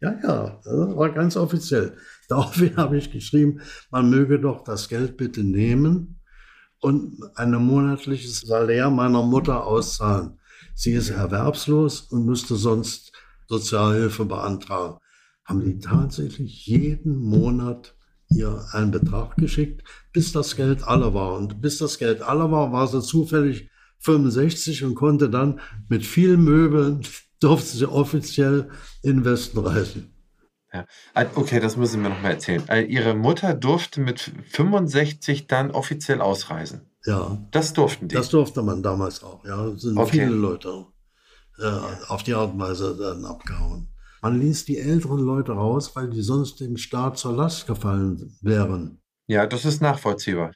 Speaker 2: Ja, ja, das war ganz offiziell. Daraufhin habe ich geschrieben, man möge doch das Geld bitte nehmen und ein monatliches Salär meiner Mutter auszahlen. Sie ist erwerbslos und müsste sonst Sozialhilfe beantragen. Haben die tatsächlich jeden Monat ihr einen Betrag geschickt, bis das Geld alle war. Und bis das Geld alle war, war sie zufällig 65 und konnte dann mit vielen Möbeln, durfte sie offiziell in Westen reisen.
Speaker 1: Ja. Ah, okay, das müssen wir noch mal erzählen. Äh, ihre Mutter durfte mit 65 dann offiziell ausreisen.
Speaker 2: Ja.
Speaker 1: Das durften die.
Speaker 2: Das durfte man damals auch. Ja, es sind okay. viele Leute äh, auf die Art und Weise dann abgehauen. Man ließ die älteren Leute raus, weil die sonst dem Staat zur Last gefallen wären.
Speaker 1: Ja, das ist nachvollziehbar.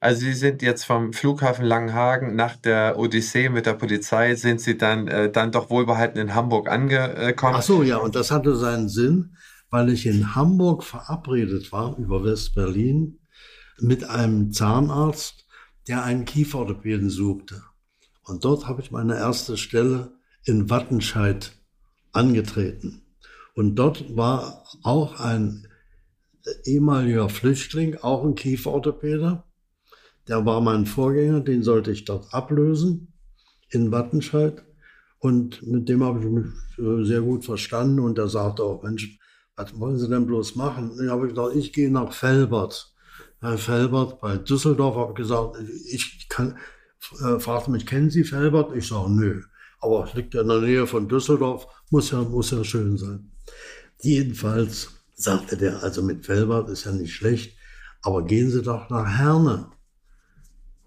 Speaker 1: Also Sie sind jetzt vom Flughafen Langenhagen nach der Odyssee mit der Polizei, sind Sie dann, äh, dann doch wohlbehalten in Hamburg angekommen?
Speaker 2: Ach so, ja, und das hatte seinen Sinn, weil ich in Hamburg verabredet war, über West-Berlin, mit einem Zahnarzt, der einen Kieferorthopäden suchte. Und dort habe ich meine erste Stelle in Wattenscheid angetreten. Und dort war auch ein ehemaliger Flüchtling, auch ein Kieferorthopäde, der war mein Vorgänger, den sollte ich dort ablösen in Wattenscheid. Und mit dem habe ich mich äh, sehr gut verstanden. Und er sagte auch, Mensch, was wollen Sie denn bloß machen? Und ich habe gesagt, ich gehe nach Felbert. Herr Felbert bei Düsseldorf habe gesagt, ich kann, äh, fragte mich, kennen Sie Felbert? Ich sage, nö. Aber es liegt ja in der Nähe von Düsseldorf, muss ja, muss ja schön sein. Jedenfalls sagte der, also mit Felbert ist ja nicht schlecht, aber gehen Sie doch nach Herne.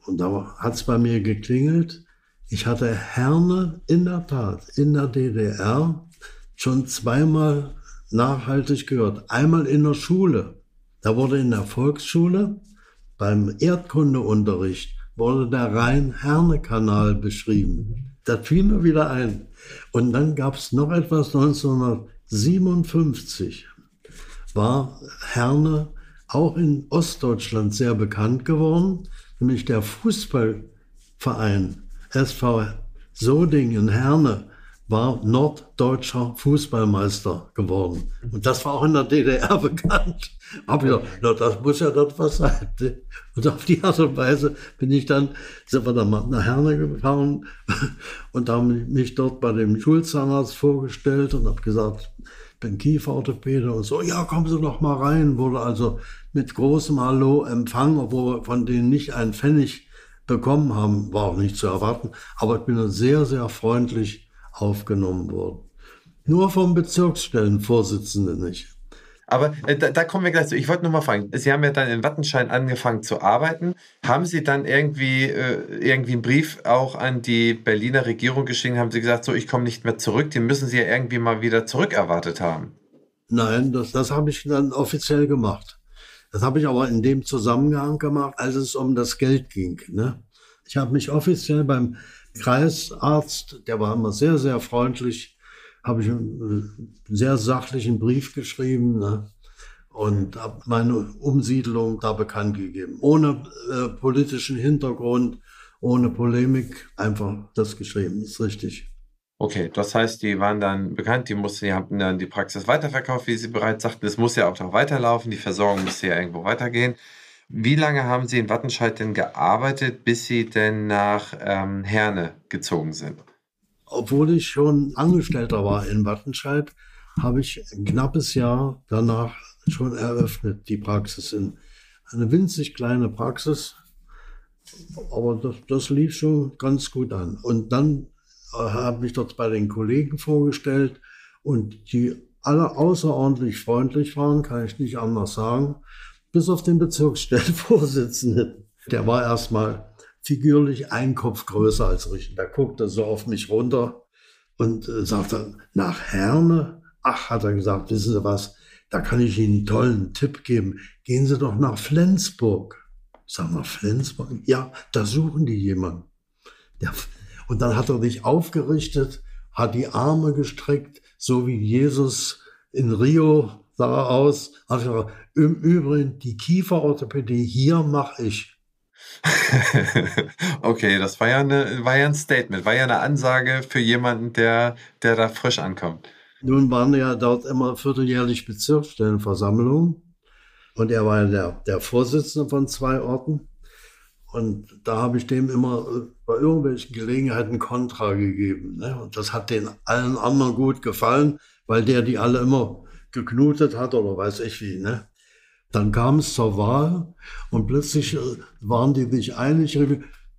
Speaker 2: Und da hat es bei mir geklingelt. Ich hatte Herne in der Tat in der DDR schon zweimal nachhaltig gehört. Einmal in der Schule. Da wurde in der Volksschule beim Erdkundeunterricht wurde der Rhein-Herne-Kanal beschrieben. Das fiel mir wieder ein. Und dann gab es noch etwas 1957 war Herne auch in Ostdeutschland sehr bekannt geworden nämlich der Fußballverein SV Sodingen Herne war norddeutscher Fußballmeister geworden. Und das war auch in der DDR bekannt. Aber ja, na, das muss ja dort was sein. Und auf die Art und Weise bin ich dann, sind wir dann mal nach Herne gefahren und haben mich dort bei dem Schulzahnarzt vorgestellt und habe gesagt, bin Kieferorthopäde und so, ja, kommen Sie doch mal rein. Wurde also mit großem Hallo empfangen, obwohl wir von denen nicht einen Pfennig bekommen haben, war auch nicht zu erwarten. Aber ich bin sehr, sehr freundlich aufgenommen worden. Nur vom Bezirksstellenvorsitzenden nicht.
Speaker 1: Aber äh, da, da, kommen wir gleich zu. Ich wollte nur mal fragen, Sie haben ja dann in Wattenschein angefangen zu arbeiten. Haben Sie dann irgendwie, äh, irgendwie einen Brief auch an die Berliner Regierung geschrieben? Haben Sie gesagt, so, ich komme nicht mehr zurück? Den müssen Sie ja irgendwie mal wieder zurückerwartet haben.
Speaker 2: Nein, das, das habe ich dann offiziell gemacht. Das habe ich aber in dem Zusammenhang gemacht, als es um das Geld ging. Ne? Ich habe mich offiziell beim Kreisarzt, der war immer sehr, sehr freundlich, habe ich einen sehr sachlichen Brief geschrieben ne? und habe meine Umsiedlung da bekannt gegeben. Ohne äh, politischen Hintergrund, ohne Polemik, einfach das geschrieben, ist richtig.
Speaker 1: Okay, das heißt, die waren dann bekannt, die mussten, die haben dann die Praxis weiterverkauft, wie Sie bereits sagten. Es muss ja auch noch weiterlaufen, die Versorgung muss ja irgendwo weitergehen. Wie lange haben Sie in Wattenscheid denn gearbeitet, bis Sie denn nach ähm, Herne gezogen sind?
Speaker 2: obwohl ich schon Angestellter war in Wattenscheid, habe ich ein knappes Jahr danach schon eröffnet, die Praxis. In eine winzig kleine Praxis, aber das, das lief schon ganz gut an. Und dann äh, habe ich dort bei den Kollegen vorgestellt und die alle außerordentlich freundlich waren, kann ich nicht anders sagen, bis auf den Bezirksstellvorsitzenden. Der war erstmal figürlich ein Kopf größer als ich. Der guckte so auf mich runter und äh, sagte, nach Herne, ach, hat er gesagt, wissen Sie was, da kann ich Ihnen einen tollen Tipp geben. Gehen Sie doch nach Flensburg. Sag mal, Flensburg? Ja, da suchen die jemanden. Der, und dann hat er sich aufgerichtet, hat die Arme gestreckt, so wie Jesus in Rio sah aus. Also, Im Übrigen, die Kieferorthopädie hier mache ich.
Speaker 1: okay, das war ja, eine, war ja ein Statement, war ja eine Ansage für jemanden, der, der da frisch ankommt.
Speaker 2: Nun waren ja dort immer vierteljährlich Bezirksstellenversammlungen und er war ja der, der Vorsitzende von zwei Orten. Und da habe ich dem immer äh, bei irgendwelchen Gelegenheiten Kontra gegeben. Ne? Und das hat den allen anderen gut gefallen, weil der die alle immer geknutet hat oder weiß ich wie. Ne? Dann kam es zur Wahl und plötzlich äh, waren die sich einig,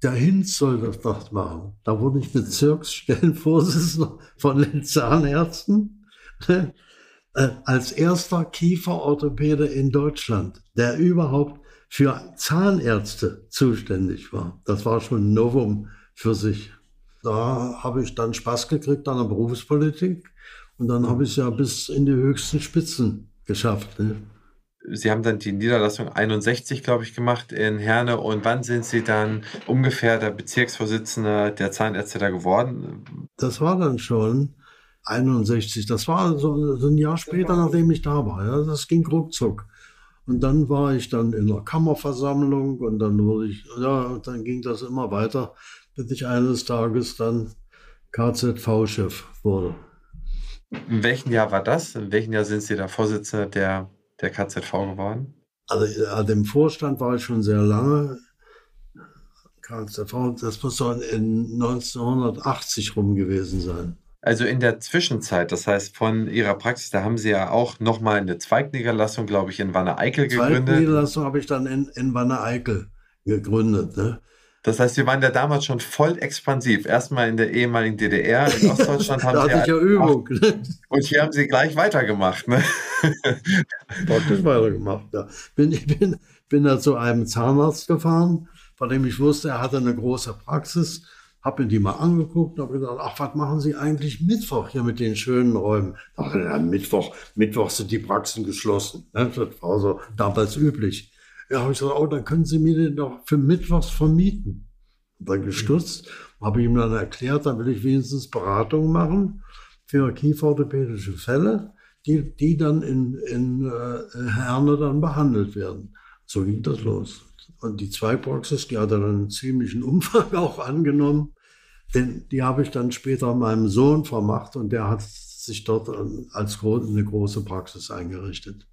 Speaker 2: der Hinz soll das doch machen. Da wurde ich Bezirksstellenvorsitzender von den Zahnärzten ne? äh, als erster Kieferorthopäde in Deutschland, der überhaupt für Zahnärzte zuständig war. Das war schon ein Novum für sich. Da habe ich dann Spaß gekriegt an der Berufspolitik und dann habe ich es ja bis in die höchsten Spitzen geschafft. Ne?
Speaker 1: Sie haben dann die Niederlassung 61, glaube ich, gemacht in Herne. Und wann sind Sie dann ungefähr der Bezirksvorsitzende der Zahnärzte da geworden?
Speaker 2: Das war dann schon 61. Das war so, so ein Jahr später, nachdem ich da war. Ja, das ging ruckzuck. Und dann war ich dann in der Kammerversammlung und dann wurde ich, ja, dann ging das immer weiter, bis ich eines Tages dann KZV-Chef wurde.
Speaker 1: In welchem Jahr war das? In welchem Jahr sind Sie da Vorsitzender der der KZV geworden?
Speaker 2: Also, im Vorstand war ich schon sehr lange. KZV, das muss doch in 1980 rum gewesen sein.
Speaker 1: Also in der Zwischenzeit, das heißt von Ihrer Praxis, da haben Sie ja auch nochmal eine Zweigniederlassung, glaube ich, in Wanne-Eickel gegründet.
Speaker 2: Zweigniederlassung habe ich dann in, in Wanne-Eickel gegründet. Ne?
Speaker 1: Das heißt, Sie waren ja damals schon voll expansiv. Erstmal in der ehemaligen DDR, in Ostdeutschland haben Sie.
Speaker 2: Hatte ich ja Übung.
Speaker 1: Und hier haben Sie gleich weitergemacht. Ne?
Speaker 2: Praktisch weitergemacht, ja. Bin, ich bin, bin da zu einem Zahnarzt gefahren, von dem ich wusste, er hatte eine große Praxis. Habe mir die mal angeguckt und habe gesagt, ach, was machen Sie eigentlich Mittwoch hier mit den schönen Räumen? Dachte, ja, Mittwoch, Mittwoch sind die Praxen geschlossen. Ne? Das war so damals üblich. Ja, habe ich gesagt, oh, dann können Sie mir den doch für Mittwochs vermieten. Und dann gestutzt, habe ich ihm dann erklärt, dann will ich wenigstens Beratung machen für kieferorthopädische Fälle, die, die dann in, in äh, Herne dann behandelt werden. So ging das los. Und die Zweigpraxis, die hat dann einen ziemlichen Umfang auch angenommen, denn die habe ich dann später meinem Sohn vermacht und der hat sich dort als eine große Praxis eingerichtet.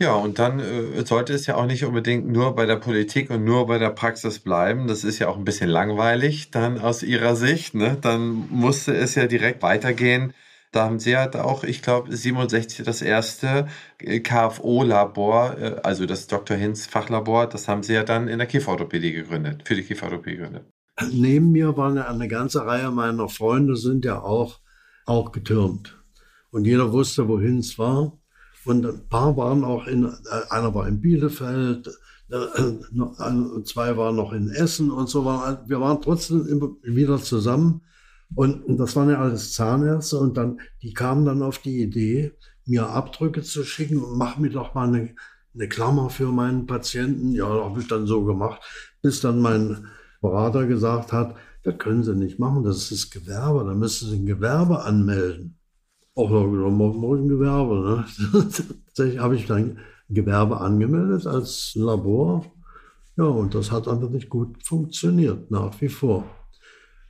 Speaker 1: Ja, und dann äh, sollte es ja auch nicht unbedingt nur bei der Politik und nur bei der Praxis bleiben. Das ist ja auch ein bisschen langweilig dann aus Ihrer Sicht. Ne? Dann musste es ja direkt weitergehen. Da haben Sie ja auch, ich glaube, 67 das erste äh, KFO-Labor, äh, also das Dr. Hinz Fachlabor, das haben Sie ja dann in der Kieferorthopädie gegründet, für die Kieferorthopädie gegründet.
Speaker 2: Neben mir waren eine, eine ganze Reihe meiner Freunde, sind ja auch, auch getürmt. Und jeder wusste, wohin es war. Und ein paar waren auch in, äh, einer war in Bielefeld, äh, zwei waren noch in Essen und so. Wir waren trotzdem immer wieder zusammen. Und, das waren ja alles Zahnärzte. Und dann, die kamen dann auf die Idee, mir Abdrücke zu schicken und mach mir doch mal eine, eine Klammer für meinen Patienten. Ja, habe ich dann so gemacht, bis dann mein Berater gesagt hat, das können Sie nicht machen, das ist Gewerbe, da müssen Sie ein Gewerbe anmelden. Auch ich ein Gewerbe. Ne? Tatsächlich habe ich dann Gewerbe angemeldet als Labor. Ja, und das hat einfach nicht gut funktioniert, nach wie vor.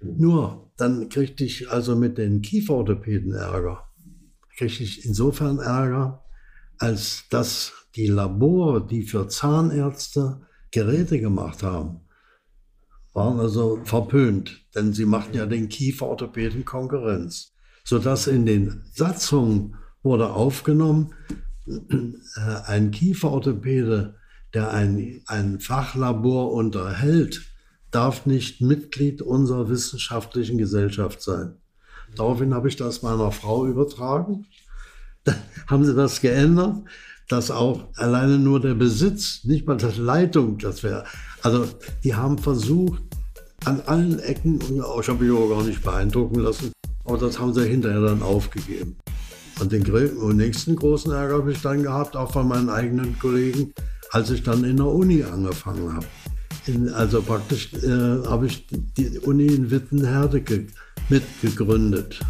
Speaker 2: Nur, dann kriegte ich also mit den Kieferorthopäden Ärger. Kriegte ich insofern Ärger, als dass die Labore, die für Zahnärzte Geräte gemacht haben, waren also verpönt, denn sie machten ja den Kieferorthopäden Konkurrenz sodass in den Satzungen wurde aufgenommen, äh, ein Kieferorthopäde, der ein, ein Fachlabor unterhält, darf nicht Mitglied unserer wissenschaftlichen Gesellschaft sein. Daraufhin habe ich das meiner Frau übertragen. Da haben sie das geändert, dass auch alleine nur der Besitz, nicht mal das Leitung, das wäre. Also die haben versucht, an allen Ecken, ich habe mich auch gar nicht beeindrucken lassen, aber das haben sie hinterher dann aufgegeben. Und den nächsten großen Ärger habe ich dann gehabt, auch von meinen eigenen Kollegen, als ich dann in der Uni angefangen habe. In, also praktisch äh, habe ich die Uni in Wittenherde mitgegründet.